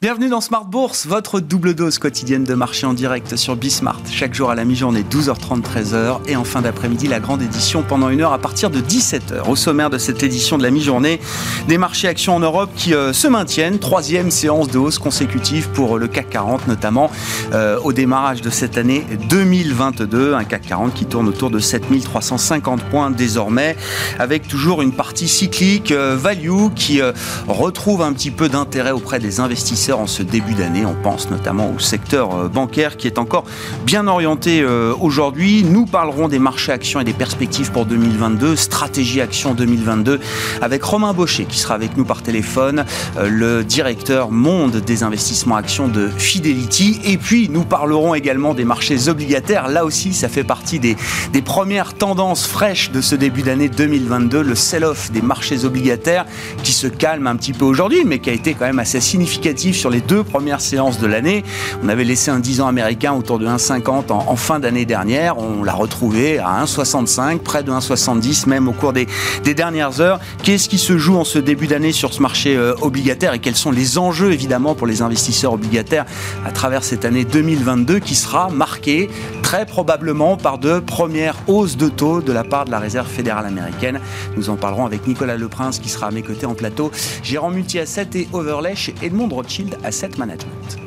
Bienvenue dans Smart Bourse, votre double dose quotidienne de marché en direct sur Bismart. Chaque jour à la mi-journée, 12h30, 13h. Et en fin d'après-midi, la grande édition pendant une heure à partir de 17h. Au sommaire de cette édition de la mi-journée, des marchés actions en Europe qui euh, se maintiennent. Troisième séance de hausse consécutive pour le CAC 40, notamment euh, au démarrage de cette année 2022. Un CAC 40 qui tourne autour de 7350 points désormais, avec toujours une partie cyclique, euh, value, qui retrouve un petit peu d'intérêt auprès des investisseurs en ce début d'année. On pense notamment au secteur euh, bancaire qui est encore bien orienté euh, aujourd'hui. Nous parlerons des marchés actions et des perspectives pour 2022, stratégie action 2022, avec Romain Baucher qui sera avec nous par téléphone, euh, le directeur monde des investissements actions de Fidelity. Et puis nous parlerons également des marchés obligataires. Là aussi, ça fait partie des, des premières tendances fraîches de ce début d'année 2022, le sell-off des marchés obligataires qui se calme un petit peu aujourd'hui, mais qui a été quand même assez significatif sur les deux premières séances de l'année. On avait laissé un 10 ans américain autour de 1,50 en, fin d'année dernière. On l'a retrouvé à 1,65, près de 1,70 même au cours des, dernières heures. Qu'est-ce qui se joue en ce début d'année sur ce marché euh, obligataire et quels sont les enjeux évidemment pour les investisseurs obligataires à travers cette année 2022 qui sera marquée très probablement par de premières hausses de taux de la part de la Réserve fédérale américaine. Nous en parlerons avec Nicolas Leprince qui sera à mes côtés en plateau, gérant multi-asset et overlay Edmond Rothschild Asset Management.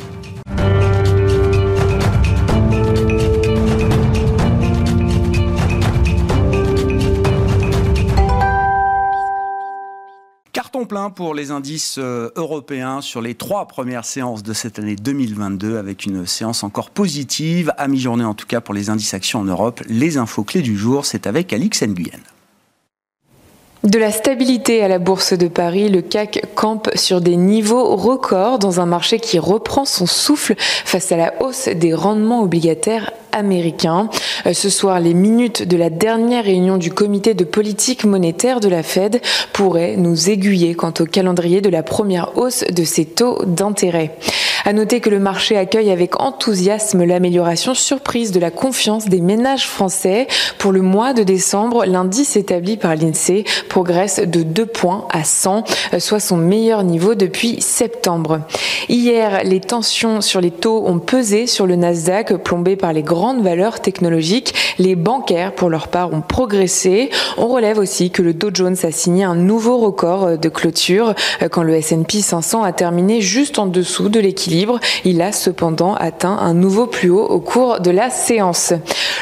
Carton plein pour les indices euh, européens sur les trois premières séances de cette année 2022 avec une séance encore positive à mi-journée en tout cas pour les indices actions en Europe. Les infos clés du jour, c'est avec Alix Nguyen. De la stabilité à la Bourse de Paris, le CAC campe sur des niveaux records dans un marché qui reprend son souffle face à la hausse des rendements obligataires américains. Euh, ce soir, les minutes de la dernière réunion du comité de politique monétaire de la Fed pourraient nous aiguiller quant au calendrier de la première hausse de ces taux d'intérêt. À noter que le marché accueille avec enthousiasme l'amélioration surprise de la confiance des ménages français. Pour le mois de décembre, l'indice établi par l'INSEE progresse de 2 points à 100, soit son meilleur niveau depuis septembre. Hier, les tensions sur les taux ont pesé sur le Nasdaq, plombé par les grandes valeurs technologiques. Les bancaires, pour leur part, ont progressé. On relève aussi que le Dow Jones a signé un nouveau record de clôture quand le S&P 500 a terminé juste en dessous de l'équilibre il a cependant atteint un nouveau plus haut au cours de la séance.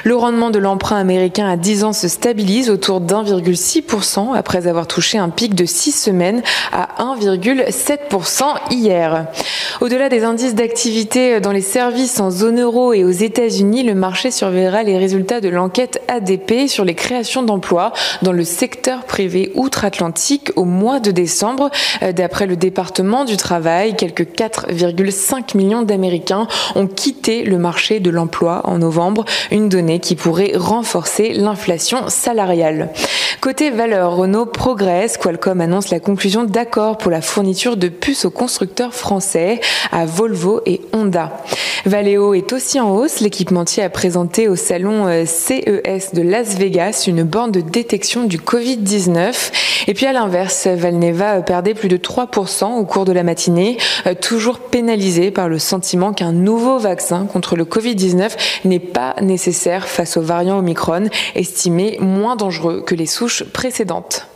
Le rendement de l'emprunt américain à 10 ans se stabilise autour d'1,6% après avoir touché un pic de 6 semaines à 1,7% hier. Au-delà des indices d'activité dans les services en zone euro et aux États-Unis, le marché surveillera les résultats de l'enquête ADP sur les créations d'emplois dans le secteur privé outre-Atlantique au mois de décembre. D'après le département du travail, quelques 4,5 5 millions d'Américains ont quitté le marché de l'emploi en novembre, une donnée qui pourrait renforcer l'inflation salariale. Côté valeur, Renault progresse. Qualcomm annonce la conclusion d'accords pour la fourniture de puces aux constructeurs français à Volvo et Honda. Valeo est aussi en hausse. L'équipementier a présenté au salon euh, CES de Las Vegas une borne de détection du Covid-19. Et puis à l'inverse, Valneva perdait plus de 3% au cours de la matinée, euh, toujours pénalisé par le sentiment qu'un nouveau vaccin contre le Covid-19 n'est pas nécessaire face aux variants Omicron, estimés moins dangereux que les souches précédentes.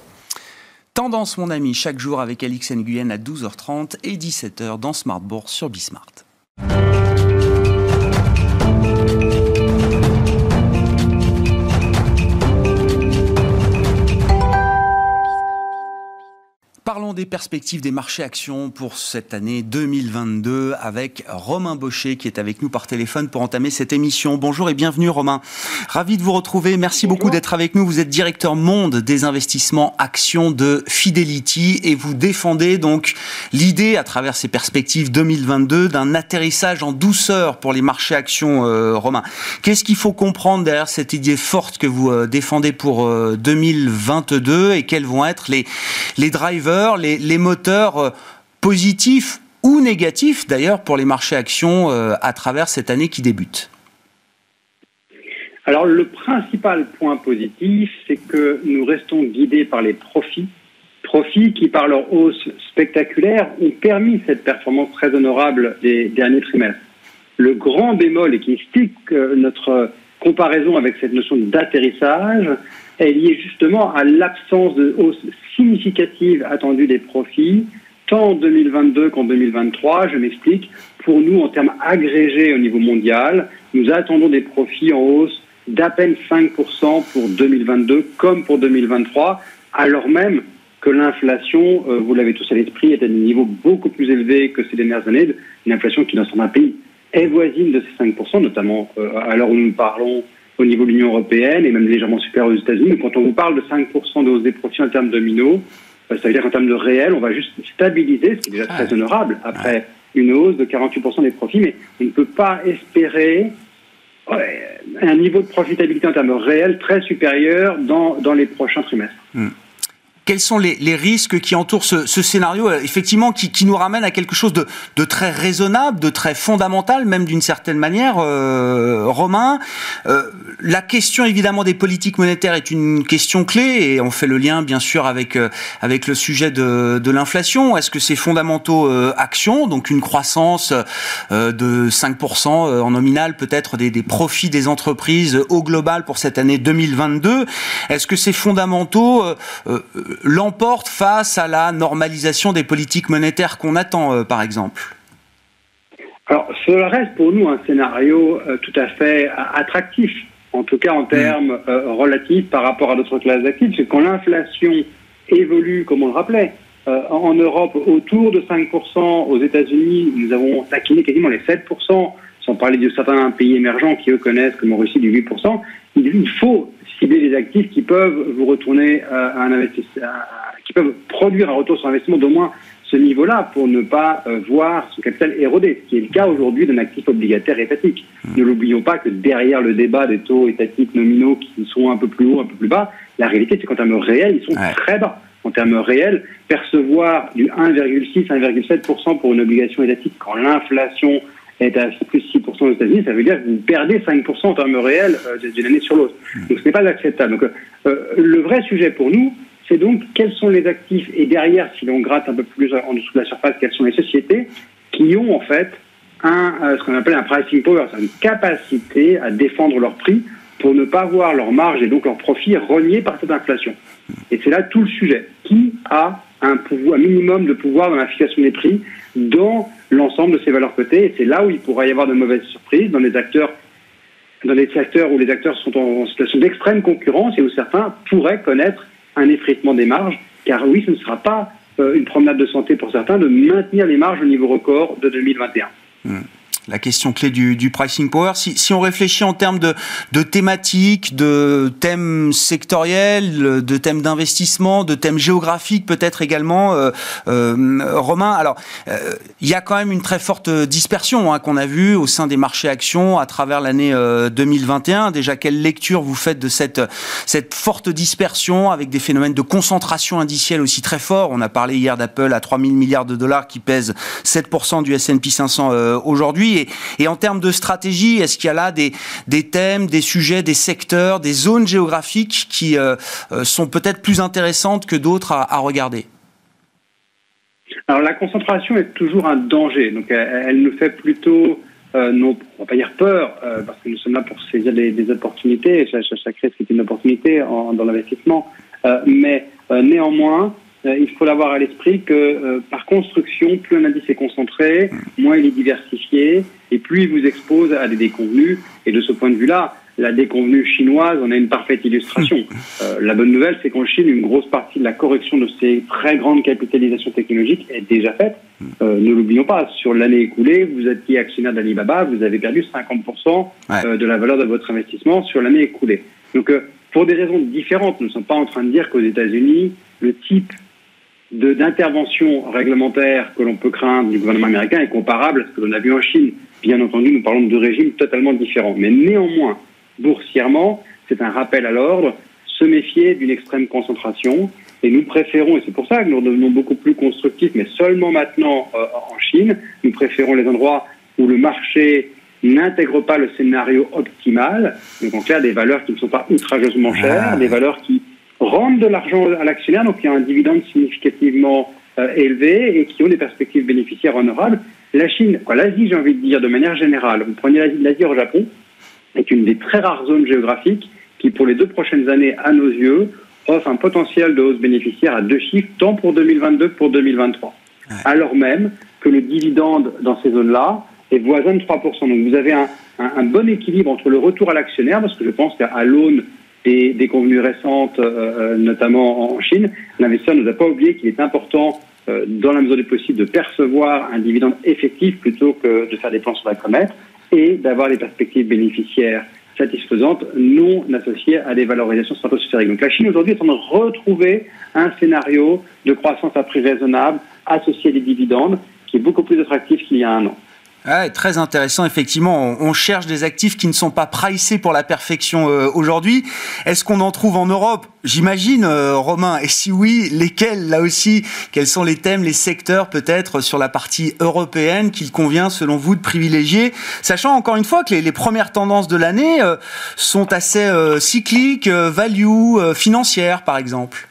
Tendance, mon ami, chaque jour avec Alix Nguyen à 12h30 et 17h dans Smart sur Bismart. Parlons des perspectives des marchés actions pour cette année 2022 avec Romain Baucher qui est avec nous par téléphone pour entamer cette émission. Bonjour et bienvenue Romain. Ravi de vous retrouver. Merci beaucoup d'être avec nous. Vous êtes directeur monde des investissements actions de Fidelity et vous défendez donc l'idée à travers ces perspectives 2022 d'un atterrissage en douceur pour les marchés actions euh, Romain. Qu'est-ce qu'il faut comprendre derrière cette idée forte que vous euh, défendez pour 2022 euh, et quels vont être les les drivers les, moteurs euh, positifs ou négatifs d'ailleurs pour les marchés actions euh, à travers cette année qui débute Alors le principal point positif, c'est que nous restons guidés par les profits Profits qui, par leur hausse spectaculaire, ont permis cette performance très honorable des derniers trimestres. Le grand bémol et qui explique notre comparaison avec cette notion d'atterrissage est liée justement à l'absence de hausse significative attendue des profits, tant en 2022 qu'en 2023. Je m'explique. Pour nous, en termes agrégés au niveau mondial, nous attendons des profits en hausse d'à peine 5% pour 2022 comme pour 2023, alors même que l'inflation, euh, vous l'avez tous à l'esprit, est à des niveaux beaucoup plus élevés que ces dernières années, une inflation qui dans certains pays est voisine de ces 5%, notamment euh, à l'heure où nous parlons au niveau de l'Union européenne et même légèrement supérieur aux États-Unis. Quand on vous parle de 5% de hausse des profits en termes de nominaux, euh, ça veut dire qu'en termes de réel, on va juste stabiliser, ce qui est déjà très honorable, après une hausse de 48% des profits, mais on ne peut pas espérer un niveau de profitabilité en termes réels très supérieur dans, dans les prochains trimestres. Hmm quels sont les, risques qui entourent ce, scénario, euh, effectivement, qui, nous ramène à quelque chose de, très raisonnable, de très fondamental, même d'une certaine manière, euh, Romain. Euh, la question, évidemment, des politiques monétaires est une question clé, et on fait le lien, bien sûr, avec, avec le sujet de, l'inflation. Est-ce que ces fondamentaux actions, donc une croissance de 5% en nominal, peut-être des, des profits des entreprises au global pour cette année 2022, est-ce que ces fondamentaux l'emporte face à la normalisation des politiques monétaires qu'on attend, euh, par exemple Alors, cela reste pour nous un scénario euh, tout à fait attractif, en tout cas en termes mm. euh, relatifs par rapport à d'autres classes d'actifs. C'est quand l'inflation évolue, comme on le rappelait, en Europe autour de 5%, aux États-Unis, nous avons taquiné quasiment les 7%, sans parler de certains pays émergents qui eux connaissent, comme en Russie, du 8%. Il faut cibler les actifs qui peuvent vous retourner euh, un investissement, qui peuvent produire un retour sur investissement d'au moins ce niveau-là pour ne pas euh, voir son capital érodé, ce qui est le cas aujourd'hui d'un actif obligataire étatique. Mmh. Ne l'oublions pas que derrière le débat des taux étatiques nominaux qui sont un peu plus hauts, un peu plus bas, la réalité c'est qu'en termes réels, ils sont très bas. En termes réels, percevoir du 1,6, 1,7% pour une obligation étatique quand l'inflation est à plus 6% aux États-Unis, ça veut dire que vous perdez 5% en termes réels euh, d'une année sur l'autre. Hmm. Donc ce n'est pas acceptable. Donc euh, le vrai sujet pour nous, c'est donc quels sont les actifs et derrière, si l'on gratte un peu plus en dessous de la surface, quelles sont les sociétés qui ont en fait un, euh, ce qu'on appelle un pricing power, c'est une capacité à défendre leur prix pour ne pas voir leur marge et donc leur profit reniés par cette inflation. Et c'est là tout le sujet. Qui a un, minimum de pouvoir dans la fixation des prix dans l'ensemble de ces valeurs cotées. Et c'est là où il pourrait y avoir de mauvaises surprises dans les acteurs dans secteurs où les acteurs sont en situation d'extrême concurrence et où certains pourraient connaître un effritement des marges, car oui, ce ne sera pas euh, une promenade de santé pour certains de maintenir les marges au niveau record de 2021 la question clé du, pricing power. Si, on réfléchit en termes de, thématiques, de thèmes sectoriels, de thèmes d'investissement, de thèmes géographiques peut-être également, euh, euh, Romain, alors euh, il y a quand même une très forte dispersion hein, qu'on a vue au sein des marchés actions à travers l'année 2021. Déjà, quelle lecture vous faites de cette, cette forte dispersion avec des phénomènes de concentration indicielle aussi très forts? On a parlé hier d'Apple à 3000 milliards de dollars qui pèse 7% du S&P 500 aujourd'hui. Et, en termes de stratégie, est-ce qu'il y a là des, thèmes, des sujets, des secteurs, des zones géographiques qui euh, euh, sont peut-être plus intéressantes que d'autres à, regarder? Alors la concentration est toujours un danger, donc elle, nous fait plutôt, euh, non, on va pas dire peur, parce que nous sommes là pour saisir des, opportunités, chaque, chaque est une opportunité dans l'investissement, mais néanmoins, euh, il faut l'avoir à l'esprit que euh, par construction, plus un indice est concentré, moins il est diversifié, et plus il vous expose à des déconvenus. Et de ce point de vue-là, la déconvenue chinoise en est une parfaite illustration. Euh, la bonne nouvelle, c'est qu'en Chine, une grosse partie de la correction de ces très grandes capitalisations technologiques est déjà faite. ne l'oublions pas, sur l'année écoulée, vous étiez actionnaire d'Alibaba, vous avez perdu 50% de la valeur de votre investissement sur l'année écoulée. Donc, pour des raisons différentes, nous ne sommes pas en train de dire qu'aux États-Unis, le type d'intervention réglementaire que l'on peut craindre du gouvernement américain est comparable à ce que l'on a vu en Chine. Bien entendu, nous parlons de deux régimes totalement différents. Mais néanmoins, boursièrement, c'est un rappel à l'ordre, se méfier d'une extrême concentration. Et nous préférons, et c'est pour ça que nous devenons beaucoup plus constructifs, mais seulement maintenant euh, en Chine, nous préférons les endroits où le marché n'intègre pas le scénario optimal, donc en clair des valeurs qui ne sont pas outrageusement chères, ah. des valeurs qui rendent de l'argent à l'actionnaire, donc qui ont un dividende significativement élevé et qui ont des perspectives bénéficiaires honorables. La Chine, l'Asie, j'ai envie de dire, de manière générale, vous prenez l'Asie au Japon, est une des très rares zones géographiques qui, pour les deux prochaines années, à nos yeux, offre un potentiel de hausse bénéficiaire à deux chiffres, tant pour 2022 que pour 2023. Alors même que le dividende dans ces zones-là est voisin de 3%. Donc vous avez un, un, bon équilibre entre le retour à l'actionnaire, parce que je pense qu'à l'aune des, des convenues récentes, euh, notamment en Chine, l'investisseur ne nous a pas oublié qu'il est important, euh, dans la mesure du possible, de percevoir un dividende effectif plutôt que de faire des plans sur la comète et d'avoir les perspectives bénéficiaires satisfaisantes non associées à des valorisations stratosphériques. Donc la Chine aujourd'hui est en train de retrouver un scénario de croissance à prix raisonnable associé à des dividendes qui est beaucoup plus attractif qu'il y a un an. Ah, très intéressant, effectivement. On cherche des actifs qui ne sont pas pricés pour la perfection euh, aujourd'hui. Est-ce qu'on en trouve en Europe? J'imagine, euh, Romain. Et si oui, lesquels Là aussi, quels sont les thèmes, les secteurs peut-être sur la partie européenne qu'il convient, selon vous, de privilégier? Sachant encore une fois que les, les premières tendances de l'année euh, sont assez cycliques, value, financières, par exemple.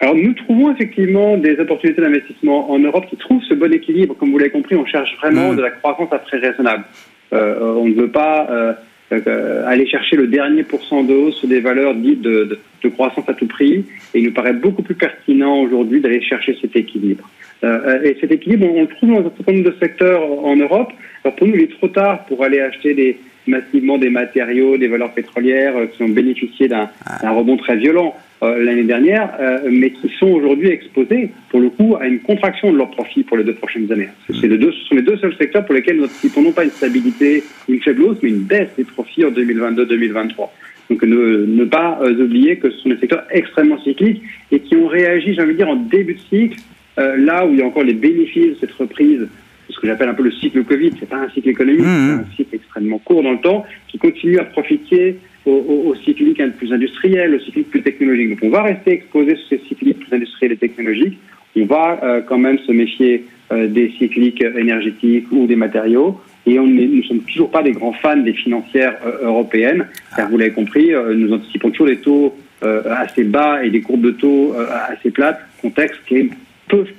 Alors nous trouvons effectivement des opportunités d'investissement en Europe qui trouvent ce bon équilibre. Comme vous l'avez compris, on cherche vraiment mm. de la croissance à prix raisonnable. Euh, on ne veut pas euh, euh, aller chercher le dernier pourcent de hausse des valeurs dites de, de, croissance à tout prix. Et il nous paraît beaucoup plus pertinent aujourd'hui d'aller chercher cet équilibre. et cet équilibre, on, le trouve dans un certain nombre de secteurs en Europe. Alors pour nous, il est trop tard pour aller acheter des, massivement des matériaux, des valeurs pétrolières qui ont bénéficié d'un rebond très violent. Euh, l'année dernière, euh, mais qui sont aujourd'hui exposés, pour le coup, à une contraction de leurs profits pour les deux prochaines années. C'est les deux, ce sont les deux seuls secteurs pour lesquels nous n'ont pas une stabilité, une faible hausse, mais une baisse des profits en 2022-2023. Donc ne, ne pas euh, oublier que ce sont des secteurs extrêmement cycliques et qui ont réagi, j'ai envie de dire, en début de cycle, là où il y a encore les bénéfices de cette reprise ce que j'appelle un peu le cycle Covid. C'est pas un cycle économique, mmh. c'est un cycle extrêmement court dans le temps qui continue à profiter au, au, au cyclique un peu plus industriel, au cyclique plus technologique. Donc on va rester exposé sur ces cycliques plus industriels et technologiques. On va euh, quand même se méfier euh, des cycliques énergétiques ou des matériaux. Et on nous ne sommes toujours pas des grands fans des financières euh, européennes, car vous l'avez compris, nous anticipons toujours des taux assez bas et des courbes de taux assez plates, contexte qui est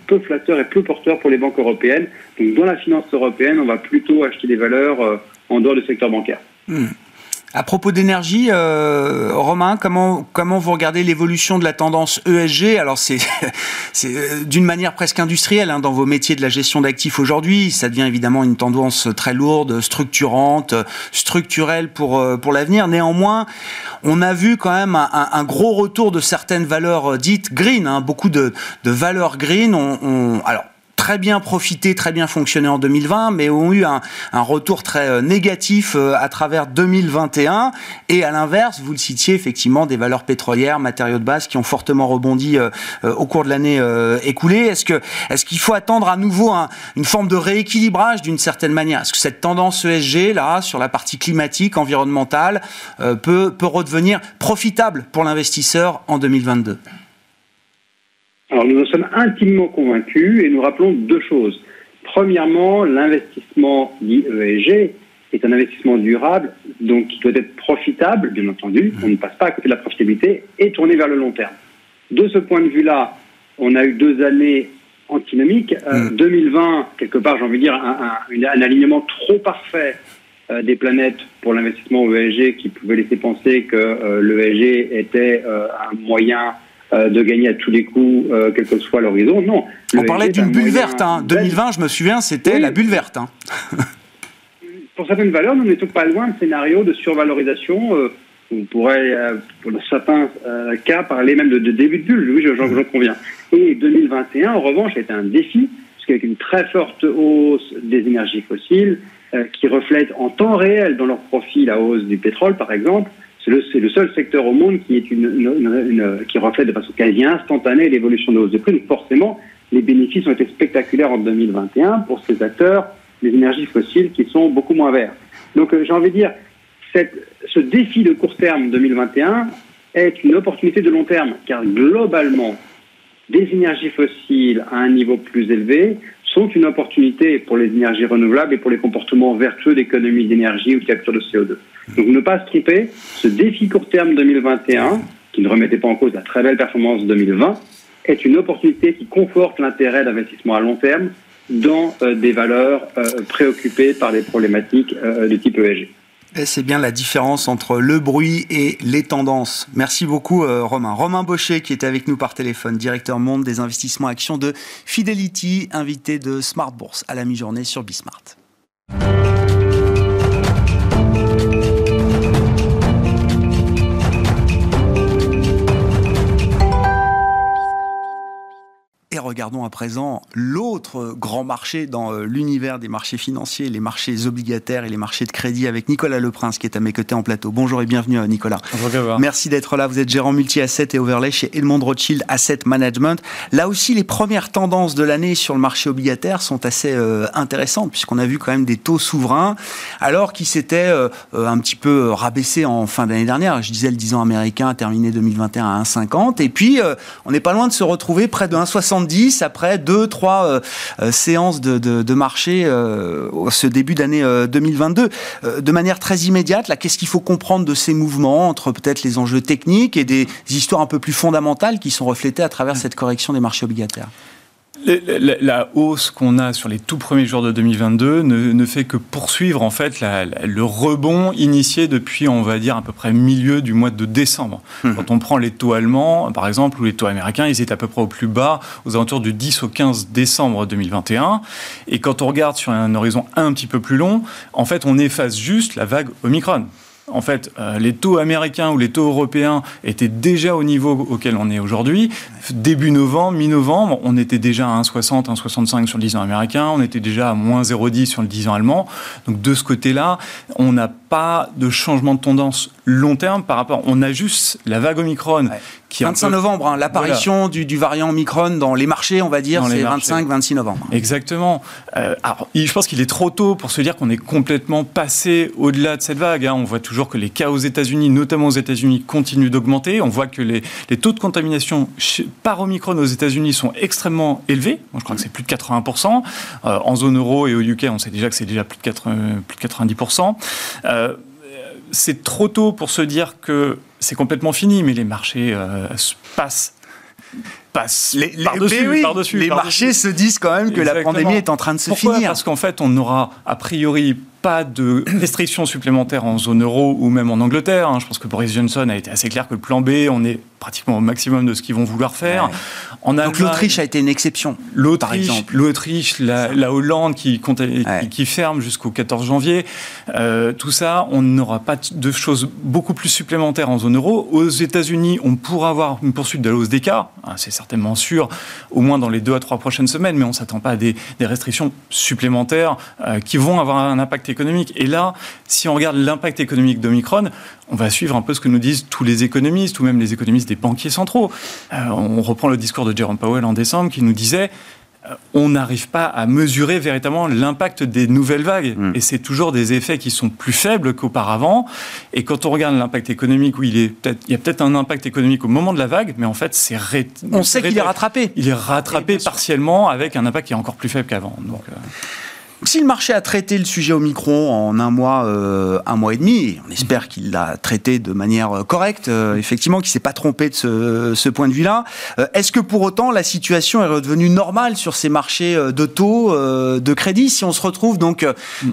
peu, flatteur et peu porteur pour les banques européennes. Donc dans la finance européenne, on va plutôt acheter des valeurs en dehors du secteur bancaire. Hmm. À propos d'énergie, euh, Romain, comment comment vous regardez l'évolution de la tendance ESG Alors c'est euh, d'une manière presque industrielle hein, dans vos métiers de la gestion d'actifs aujourd'hui. Ça devient évidemment une tendance très lourde, structurante, structurelle pour euh, pour l'avenir. Néanmoins, on a vu quand même un, un, gros retour de certaines valeurs dites green. Hein, beaucoup de, de valeurs green. On, on, alors très bien profité, très bien fonctionné en 2020, mais ont eu un, retour très euh, négatif euh, à travers 2021. Et à l'inverse, vous le citiez effectivement, des valeurs pétrolières, matériaux de base qui ont fortement rebondi euh, au cours de l'année écoulée. Est-ce qu'il faut attendre à nouveau un, une forme de rééquilibrage d'une certaine manière? Est-ce que cette tendance ESG là sur la partie climatique, environnementale, peut peut redevenir profitable pour l'investisseur en 2022 alors nous en sommes intimement convaincus et nous rappelons deux choses. Premièrement, l'investissement dit ESG est un investissement durable, donc qui doit être profitable, bien entendu, on ne passe pas à côté de la profitabilité, et tourné vers le long terme. De ce point de vue-là, on a eu deux années antinomiques. 2020, mmh. quelque part, j'ai envie de dire, un, un, alignement trop parfait euh, des planètes pour l'investissement ESG qui pouvait laisser penser que euh, l'ESG était euh, un moyen euh, de gagner à tous les coups, euh, quel que soit l'horizon. Non. On parlait d'une bulle verte. Hein. 2020, je me souviens, c'était la bulle verte. Hein. pour certaines valeurs, nous n'étions pas loin de scénario de survalorisation. Euh, on pourrait, pour certains cas, parler même de, début de bulle. Oui, j'en mmh. conviens. Et 2021, en revanche, a été un défi, puisqu'avec une très forte hausse des énergies fossiles, qui reflète en temps réel dans leur profit la hausse du pétrole, par exemple, c'est le, seul secteur au monde qui, reflète de façon quasi instantanée l'évolution de hausse de prix. Donc forcément, les bénéfices ont été spectaculaires en 2021 pour ces acteurs des énergies fossiles qui sont beaucoup moins verts. Donc euh, j'ai envie de dire, ce défi de court terme 2021 est une opportunité de long terme, car globalement, des énergies fossiles à un niveau plus élevé sont une opportunité pour les énergies renouvelables et pour les comportements vertueux d'économie d'énergie ou de capture de CO2. Donc ne pas se tromper, ce défi court terme 2021 qui ne remettait pas en cause la très belle performance de 2020, est une opportunité qui conforte l'intérêt d'investissement à long terme dans des valeurs préoccupées par des problématiques de type ESG. C'est bien la différence entre le bruit et les tendances. Merci beaucoup Romain. Romain Baucher qui était avec nous par téléphone, directeur monde des investissements actions de Fidelity, invité de Smart Bourse à la mi-journée sur Bismart. Regardons à présent l'autre grand marché dans euh, l'univers des marchés financiers, les marchés obligataires et les marchés de crédit avec Nicolas Leprince qui est à mes côtés en plateau. Bonjour et bienvenue euh, Nicolas. Bonjour. Merci d'être là. Vous êtes gérant multi-asset et overlay chez Edmond Rothschild Asset Management. Là aussi, les premières tendances de l'année sur le marché obligataire sont assez euh, intéressantes puisqu'on a vu quand même des taux souverains alors qu'ils s'étaient un petit peu rabaissés en fin d'année dernière. Je disais le 10 ans américain a terminé 2021 à 1,50 et puis on n'est pas loin de se retrouver près de 1,70 après deux, trois euh, euh, séances de, marché euh, ce début d'année 2022. de manière très immédiate, là, qu'est-ce qu'il faut comprendre de ces mouvements entre peut-être les enjeux techniques et des histoires un peu plus fondamentales qui sont reflétées à travers cette correction des marchés obligataires? La, hausse qu'on a sur les tout premiers jours de 2022 ne, fait que poursuivre en fait le rebond initié depuis, on va dire, à peu près milieu du mois de décembre. Mmh. Quand on prend les taux allemands, par exemple, ou les taux américains, ils étaient à peu près au plus bas, aux alentours du 10 au 15 décembre 2021. Et quand on regarde sur un horizon un petit peu plus long, en fait, on efface juste la vague Omicron. En fait, euh, les taux américains ou les taux européens étaient déjà au niveau auquel on est aujourd'hui. Début novembre, mi-novembre, on était déjà à 1,60, 1,65 sur le 10 ans américain, on était déjà à moins 0,10 sur le 10 ans allemand. Donc de ce côté-là, on n'a pas de changement de tendance long terme par rapport. On a juste la vague Omicron 25 novembre, hein, l'apparition du, variant Omicron dans les marchés, on va dire, c'est 25-26 novembre. Exactement. Euh, alors, je pense qu'il est trop tôt pour se dire qu'on est complètement passé au-delà de cette vague. Hein. On voit toujours que les cas aux États-Unis, notamment aux États-Unis, continuent d'augmenter. On voit que les, taux de contamination par Omicron aux États-Unis sont extrêmement élevés. je crois que c'est plus de 80%. Euh, en zone euro et au UK, on sait déjà que c'est déjà plus de, 90%. Euh, c'est trop tôt pour se dire que c'est complètement fini, mais les marchés euh, passent passent les, par-dessus. les marchés se disent quand même que la pandémie est en train de se Pourquoi finir. Parce qu'en fait, on n'aura a priori pas de restrictions supplémentaires en zone euro ou même en Angleterre. Hein. Je pense que Boris Johnson a été assez clair que le plan B, on est pratiquement au maximum de ce qu'ils vont vouloir faire. Donc l'Autriche a été une exception, L'Autriche, l'Autriche, la, Hollande qui, qui, ferme jusqu'au 14 janvier. Euh, tout ça, on n'aura pas de choses beaucoup plus supplémentaires en zone euro. Aux États-Unis, on pourra avoir une poursuite de la hausse des cas. Hein, c'est certainement sûr, au moins dans les deux à trois prochaines semaines, mais on ne s'attend pas à des, restrictions supplémentaires euh, qui vont avoir un impact économique. Et là, si on regarde l'impact économique d'Omicron, on va suivre un peu ce que nous disent tous les économistes, ou même les économistes des banquiers centraux. Euh, on reprend le discours de Jerome Powell en décembre qui nous disait euh, on n'arrive pas à mesurer véritablement l'impact des nouvelles vagues. Mm. Et c'est toujours des effets qui sont plus faibles qu'auparavant. Et quand on regarde l'impact économique, oui, il, est peut il y a peut-être un impact économique au moment de la vague, mais en fait, c'est... On sait qu'il est rattrapé. Il est rattrapé partiellement avec un impact qui est encore plus faible qu'avant. Donc, euh, si le marché a traité le sujet Omicron en un mois, euh, un mois et demi, on espère qu'il l'a traité de manière euh, correcte, euh, effectivement, qu'il s'est pas trompé de ce, point de vue-là. Est-ce que pour autant la situation est redevenue normale sur ces marchés de taux de crédit? Si on se retrouve donc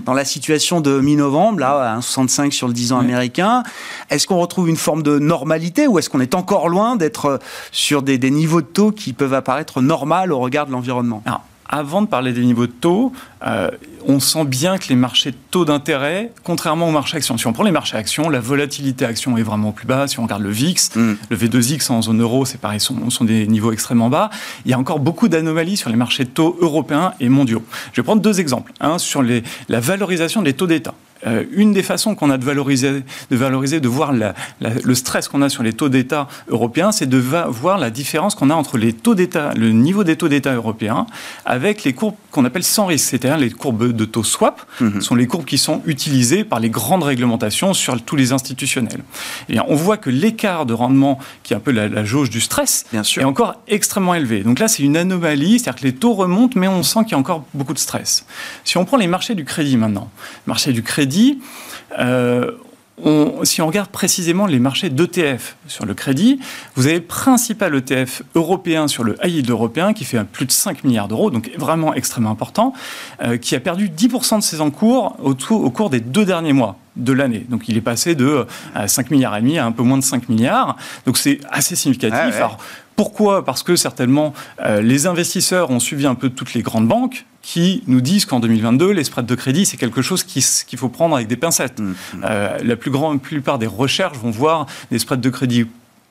dans la situation de mi-novembre, là, à 1,65 sur le 10 ans américain Est-ce qu'on retrouve une forme de normalité ou est-ce qu'on est encore loin d'être sur des, des, niveaux de taux qui peuvent apparaître normaux au regard de l'environnement? Avant de parler des niveaux de taux, euh, on sent bien que les marchés de taux d'intérêt, contrairement aux marchés actions, si on prend les marchés actions, la volatilité action est vraiment plus bas. Si on regarde le VIX, mm. le V2X en zone euro, c'est pareil, sont, sont des niveaux extrêmement bas. Il y a encore beaucoup d'anomalies sur les marchés de taux européens et mondiaux. Je vais prendre deux exemples. Un sur les, la valorisation des taux d'État. Euh, une des façons qu'on a de valoriser, de valoriser, de voir le stress qu'on a sur les taux d'État européens, c'est de voir la différence qu'on a entre les taux d'État, le niveau des taux d'État européens, avec les courbes qu'on appelle sans risque, c'est-à-dire les courbes de taux swap, mmh. sont les courbes qui sont utilisées par les grandes réglementations sur tous les institutionnels. Et on voit que l'écart de rendement, qui est un peu la, jauge du stress, est encore extrêmement élevé. Donc là, c'est une anomalie, c'est-à-dire que les taux remontent, mais on sent qu'il y a encore beaucoup de stress. Si on prend les marchés du crédit maintenant, marché du crédit, euh, si on regarde précisément les marchés d'ETF sur le crédit, vous avez le principal ETF européen sur le high yield européen qui fait plus de 5 milliards d'euros, donc vraiment extrêmement important, euh, qui a perdu 10% de ses encours au, au cours des deux derniers mois de l'année. Donc il est passé de 5 euh, milliards et demi à un peu moins de 5 milliards. Donc c'est assez significatif. Ah pourquoi? Parce que certainement euh, les investisseurs ont suivi un peu toutes les grandes banques qui nous disent qu'en 2022, les spreads de crédit, c'est quelque chose qu'il faut prendre avec des pincettes. Mmh, mmh. Euh, la plus grande plupart des recherches vont voir des spreads de crédit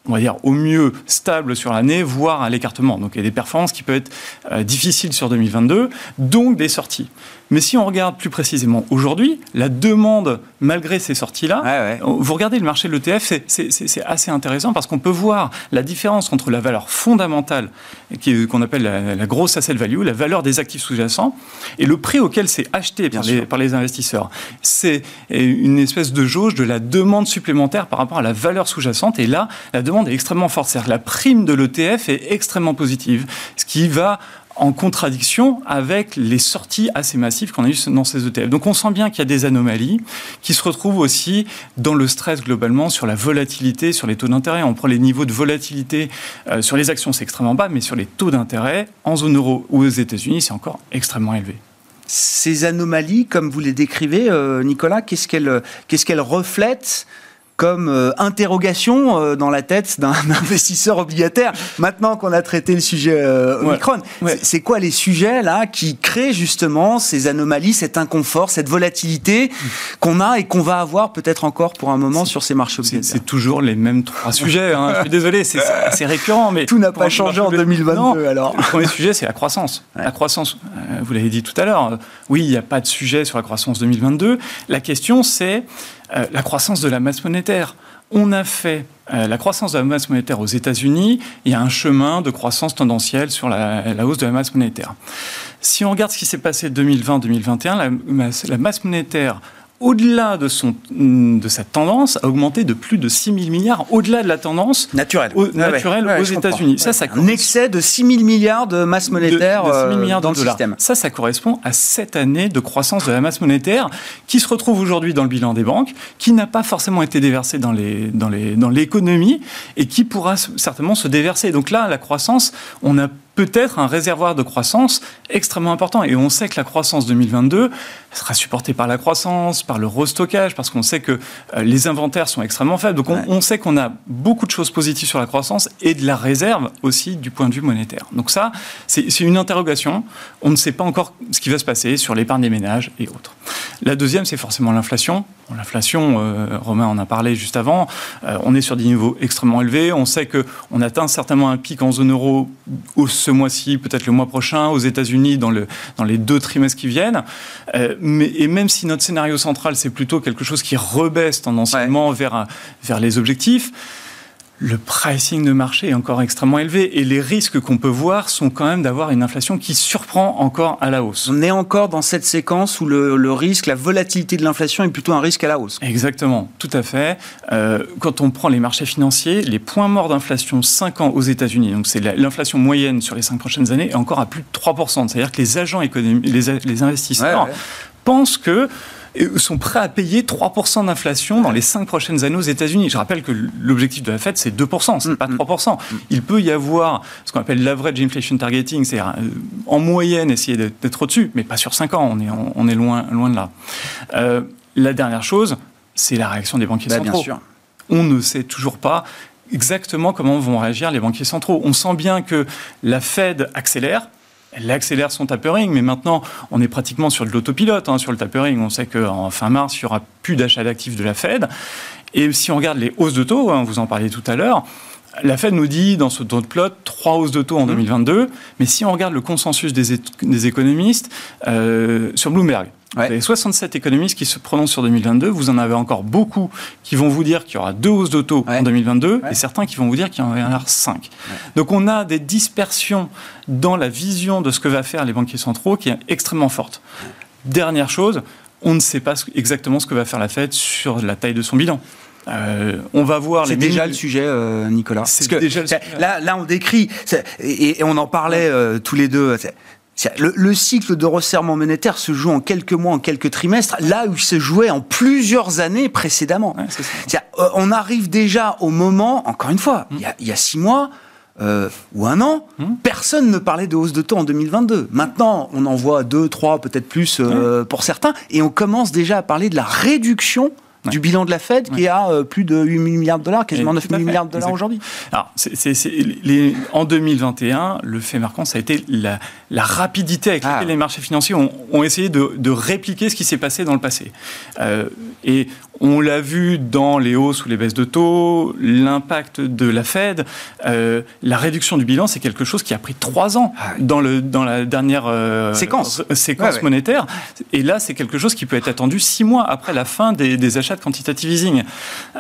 on va dire au mieux stable sur l'année, voire à l'écartement. Donc il y a des performances qui peuvent être euh, difficiles sur 2022, donc des sorties. Mais si on regarde plus précisément aujourd'hui, la demande, malgré ces sorties-là, vous regardez le marché de l'ETF, c'est assez intéressant parce qu'on peut voir la différence entre la valeur fondamentale, qu'on appelle la, grosse asset value, la valeur des actifs sous-jacents, et le prix auquel c'est acheté par les, par les, investisseurs. C'est une espèce de jauge de la demande supplémentaire par rapport à la valeur sous-jacente. Et là, la demande est extrêmement forte. C'est-à-dire la prime de l'ETF est extrêmement positive, ce qui va en contradiction avec les sorties assez massives qu'on a eues dans ces ETF. Donc on sent bien qu'il y a des anomalies qui se retrouvent aussi dans le stress globalement sur la volatilité, sur les taux d'intérêt. On prend les niveaux de volatilité euh, sur les actions, c'est extrêmement bas, mais sur les taux d'intérêt en zone euro ou aux États-Unis, c'est encore extrêmement élevé ces anomalies, comme vous les décrivez, euh, Nicolas, qu'est-ce qu'elles qu'elles reflètent comme euh, interrogation euh, dans la tête d'un investisseur obligataire. Maintenant qu'on a traité le sujet euh, Omicron, c'est quoi les sujets là qui créent justement ces anomalies, cet inconfort, cette volatilité qu'on a et qu'on va avoir peut-être encore pour un moment sur ces marchés obligataires C'est toujours les mêmes trois sujets. Hein. Je suis désolé, c'est récurrent, mais tout n'a pas changé en 2022. alors, le premier sujet, c'est la croissance. La croissance, vous l'avez dit tout à l'heure. Oui, il n'y a pas de sujet sur la croissance 2022. La question, c'est euh, la croissance de la masse monétaire. On a fait euh, la croissance de la masse monétaire aux États-Unis, il y a un chemin de croissance tendancielle sur la, hausse de la masse monétaire. Si on regarde ce qui s'est passé 2020-2021, la, la masse monétaire au-delà de, son, de sa tendance, a augmenté de plus de 6 000 milliards, au-delà de la tendance naturelle, naturelle aux États-Unis. Ça, ça un excès de 6 000 milliards de masse monétaire de, 6 000 milliards dans le système. Ça, ça correspond à 7 années de croissance de la masse monétaire qui se retrouve aujourd'hui dans le bilan des banques, qui n'a pas forcément été déversé dans l'économie dans les, dans et qui pourra certainement se déverser. Donc là, la croissance, on a peut-être un réservoir de croissance extrêmement important. Et on sait que la croissance 2022 sera supportée par la croissance, par le restockage, parce qu'on sait que euh, les inventaires sont extrêmement faibles. Donc on, sait qu'on a beaucoup de choses positives sur la croissance et de la réserve aussi du point de vue monétaire. Donc ça, c'est une interrogation. On ne sait pas encore ce qui va se passer sur l'épargne des ménages et autres. La deuxième, c'est forcément l'inflation. L'inflation, euh, Romain en a parlé juste avant, euh, on est sur des niveaux extrêmement élevés. On sait qu'on atteint certainement un pic en zone euro ce mois-ci, peut-être le mois prochain, aux États-Unis dans, le, dans les deux trimestres qui viennent. Euh, mais, et même si notre scénario central, c'est plutôt quelque chose qui rebaisse tendanciellement vers, vers les objectifs, le pricing de marché est encore extrêmement élevé et les risques qu'on peut voir sont quand même d'avoir une inflation qui surprend encore à la hausse. On est encore dans cette séquence où le, risque, la volatilité de l'inflation est plutôt un risque à la hausse. Exactement, tout à fait. Euh, quand on prend les marchés financiers, les points morts d'inflation 5 ans aux États-Unis, donc c'est l'inflation moyenne sur les 5 prochaines années, est encore à plus de 3%. C'est-à-dire que les agents économiques, les, investisseurs pensent que sont prêts à payer 3% d'inflation dans les 5 prochaines années aux États-Unis. Je rappelle que l'objectif de la Fed, c'est 2%, c'est mm, pas 3%. Mm. Mm. Il peut y avoir ce qu'on appelle l'average inflation targeting, c'est-à-dire euh, en moyenne essayer d'être au-dessus, mais pas sur 5 ans, on est, on est loin, loin de là. Euh, la dernière chose, c'est la réaction des banquiers bah, centraux. Bien sûr. On ne sait toujours pas exactement comment vont réagir les banquiers centraux. On sent bien que la Fed accélère, elle accélère son tapering, mais maintenant, on est pratiquement sur de l'autopilote, hein, sur le tapering. On sait qu'en fin mars, il n'y aura plus d'achat d'actifs de la Fed. Et si on regarde les hausses de taux, hein, vous en parliez tout à l'heure, la Fed nous dit dans ce taux de plot trois hausses de taux en 2022, mmh. mais si on regarde le consensus des, économistes euh, sur Bloomberg, vous avez 67 économistes qui se prononcent sur 2022. Vous en avez encore beaucoup qui vont vous dire qu'il y aura deux hausses de taux en 2022 et certains qui vont vous dire qu'il y en aura cinq. Donc on a des dispersions dans la vision de ce que va faire les banquiers centraux qui est extrêmement forte. Dernière chose, on ne sait pas exactement ce que va faire la Fed sur la taille de son bilan. Euh, on va voir. C'est déjà le sujet, euh, Nicolas. Parce que déjà là, là, on décrit et, on en parlait euh, tous les deux Le, cycle de resserrement monétaire se joue en quelques mois, en quelques trimestres, là où il se jouait en plusieurs années précédemment. Euh, on arrive déjà au moment, encore une fois, mmh. il, y a, six mois, euh, ou un an, mmh. personne ne parlait de hausse de taux en 2022. Maintenant, on en voit deux, trois, peut-être plus euh, pour certains, et on commence déjà à parler de la réduction du bilan de la Fed qui est à euh, plus de 8 000 milliards de dollars, quasiment 9 000 milliards de dollars aujourd'hui. Alors, en 2021, le fait marquant, ça a été la, rapidité avec laquelle ah. les marchés financiers ont, essayé de, répliquer ce qui s'est passé dans le passé. Euh, et on l'a vu dans les hausses ou les baisses de taux, l'impact de la Fed, euh, la réduction du bilan, c'est quelque chose qui a pris trois ans ah dans, le, dans la dernière séquence, séquence monétaire. Et là, c'est quelque chose qui peut être attendu six mois après la fin des, des achats de quantitative easing.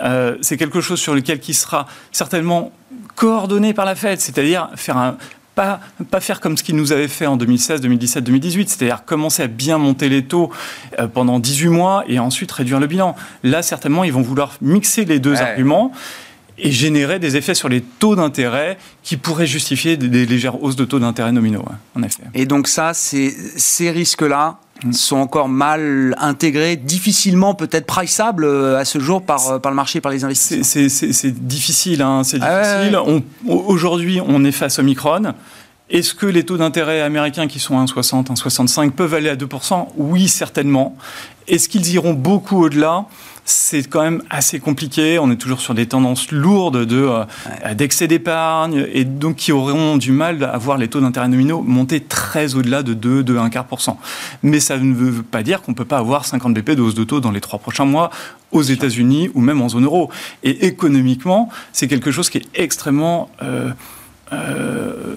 Euh, c'est quelque chose sur lequel qui sera certainement coordonné par la Fed, c'est-à-dire faire un, pas, pas, faire comme ce qu'ils nous avaient fait en 2016, 2017, 2018, c'est-à-dire commencer à bien monter les taux euh, pendant 18 mois et ensuite réduire le bilan. Là, certainement, ils vont vouloir mixer les deux arguments et générer des effets sur les taux d'intérêt qui pourraient justifier des, légères hausses de taux d'intérêt nominaux, en effet. Et donc ça, ces risques-là. Sont encore mal intégrés, difficilement peut-être priceables euh, à ce jour par, euh, par le marché, par les investisseurs C'est difficile, hein, c'est ah difficile. Aujourd'hui, on est face au Micron. Est-ce que les taux d'intérêt américains qui sont à 1,60, 1,65 peuvent aller à 2% Oui, certainement. Est-ce qu'ils iront beaucoup au-delà? C'est quand même assez compliqué. On est toujours sur des tendances lourdes de euh, d'excès d'épargne et donc qui auront du mal à voir les taux d'intérêt nominaux monter très au-delà de 2, 2, 1 quart Mais ça ne veut pas dire qu'on ne peut pas avoir 50 BP de hausse de taux dans les trois prochains mois aux États-Unis ou même en zone euro. Et économiquement, c'est quelque chose qui est extrêmement euh, euh,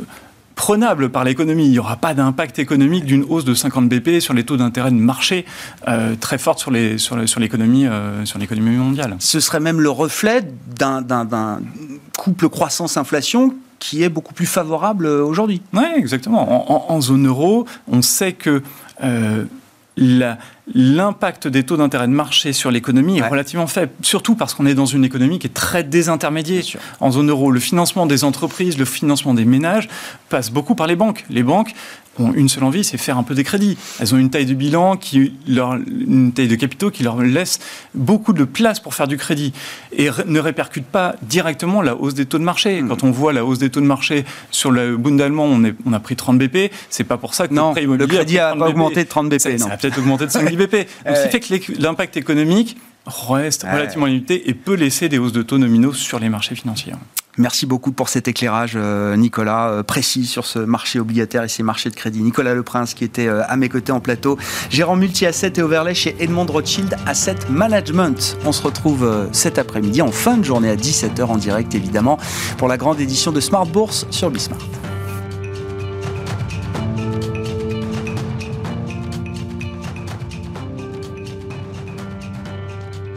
prenable par l'économie. Il n'y aura pas d'impact économique d'une hausse de 50 BP sur les taux d'intérêt de marché euh, très forte sur, les, sur, l'économie, euh, sur l'économie mondiale. Ce serait même le reflet d'un, couple croissance-inflation qui est beaucoup plus favorable euh, aujourd'hui. Oui, exactement. En, zone euro, on sait que l'impact des taux d'intérêt de marché sur l'économie est relativement faible, surtout parce qu'on est dans une économie qui est très désintermédiée. En zone euro, le financement des entreprises, le financement des ménages passe beaucoup par les banques. Les banques ont une seule envie, c'est faire un peu des crédits. Elles ont une taille de bilan, qui leur, une taille de capitaux qui leur laisse beaucoup de place pour faire du crédit et ne répercute pas directement la hausse des taux de marché. Mmh. Quand on voit la hausse des taux de marché sur le Bund allemand, on, est, on a pris 30 BP, c'est pas pour ça que non, le, crédit a, pas augmenté de 30 BP. Ça, ça a peut-être augmenté de 5 BP. Donc, ce qui fait que l'impact économique reste relativement limité et peut laisser des hausses de taux nominaux sur les marchés financiers. Merci beaucoup pour cet éclairage, euh, Nicolas, euh, précis sur ce marché obligataire et ces marchés de crédit. Nicolas Leprince qui était euh, à mes côtés en plateau, gérant multi-asset et overlay chez Edmond Rothschild Asset Management. On se retrouve cet après-midi en fin de journée à 17h en direct évidemment pour la grande édition de Smart Bourse sur Bismart.